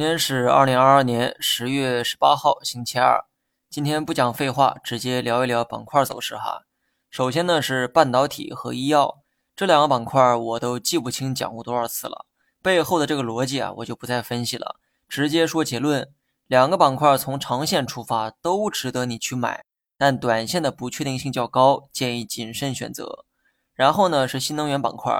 今天是二零二二年十月十八号，星期二。今天不讲废话，直接聊一聊板块走势哈。首先呢是半导体和医药这两个板块，我都记不清讲过多少次了，背后的这个逻辑啊，我就不再分析了，直接说结论：两个板块从长线出发都值得你去买，但短线的不确定性较高，建议谨慎选择。然后呢是新能源板块。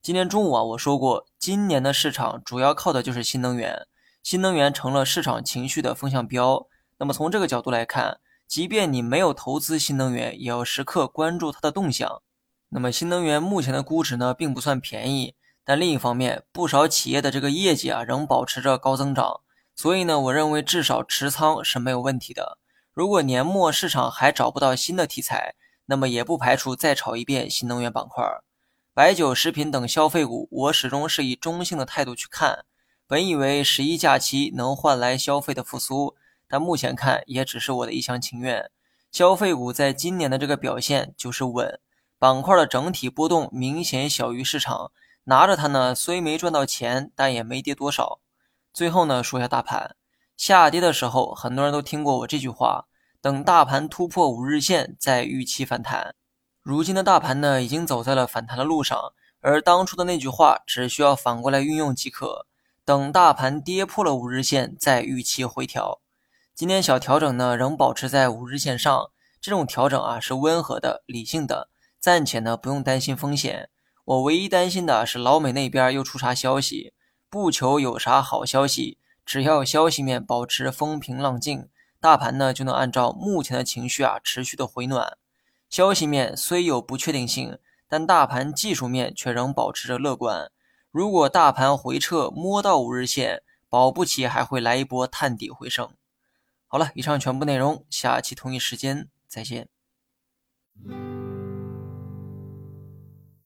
今天中午啊，我说过，今年的市场主要靠的就是新能源，新能源成了市场情绪的风向标。那么从这个角度来看，即便你没有投资新能源，也要时刻关注它的动向。那么新能源目前的估值呢，并不算便宜，但另一方面，不少企业的这个业绩啊，仍保持着高增长。所以呢，我认为至少持仓是没有问题的。如果年末市场还找不到新的题材，那么也不排除再炒一遍新能源板块。白酒、食品等消费股，我始终是以中性的态度去看。本以为十一假期能换来消费的复苏，但目前看也只是我的一厢情愿。消费股在今年的这个表现就是稳，板块的整体波动明显小于市场。拿着它呢，虽没赚到钱，但也没跌多少。最后呢，说一下大盘下跌的时候，很多人都听过我这句话：等大盘突破五日线再预期反弹。如今的大盘呢，已经走在了反弹的路上，而当初的那句话只需要反过来运用即可。等大盘跌破了五日线，再预期回调。今天小调整呢，仍保持在五日线上。这种调整啊，是温和的、理性的，暂且呢不用担心风险。我唯一担心的是老美那边又出啥消息。不求有啥好消息，只要消息面保持风平浪静，大盘呢就能按照目前的情绪啊，持续的回暖。消息面虽有不确定性，但大盘技术面却仍保持着乐观。如果大盘回撤摸到五日线，保不齐还会来一波探底回升。好了，以上全部内容，下期同一时间再见。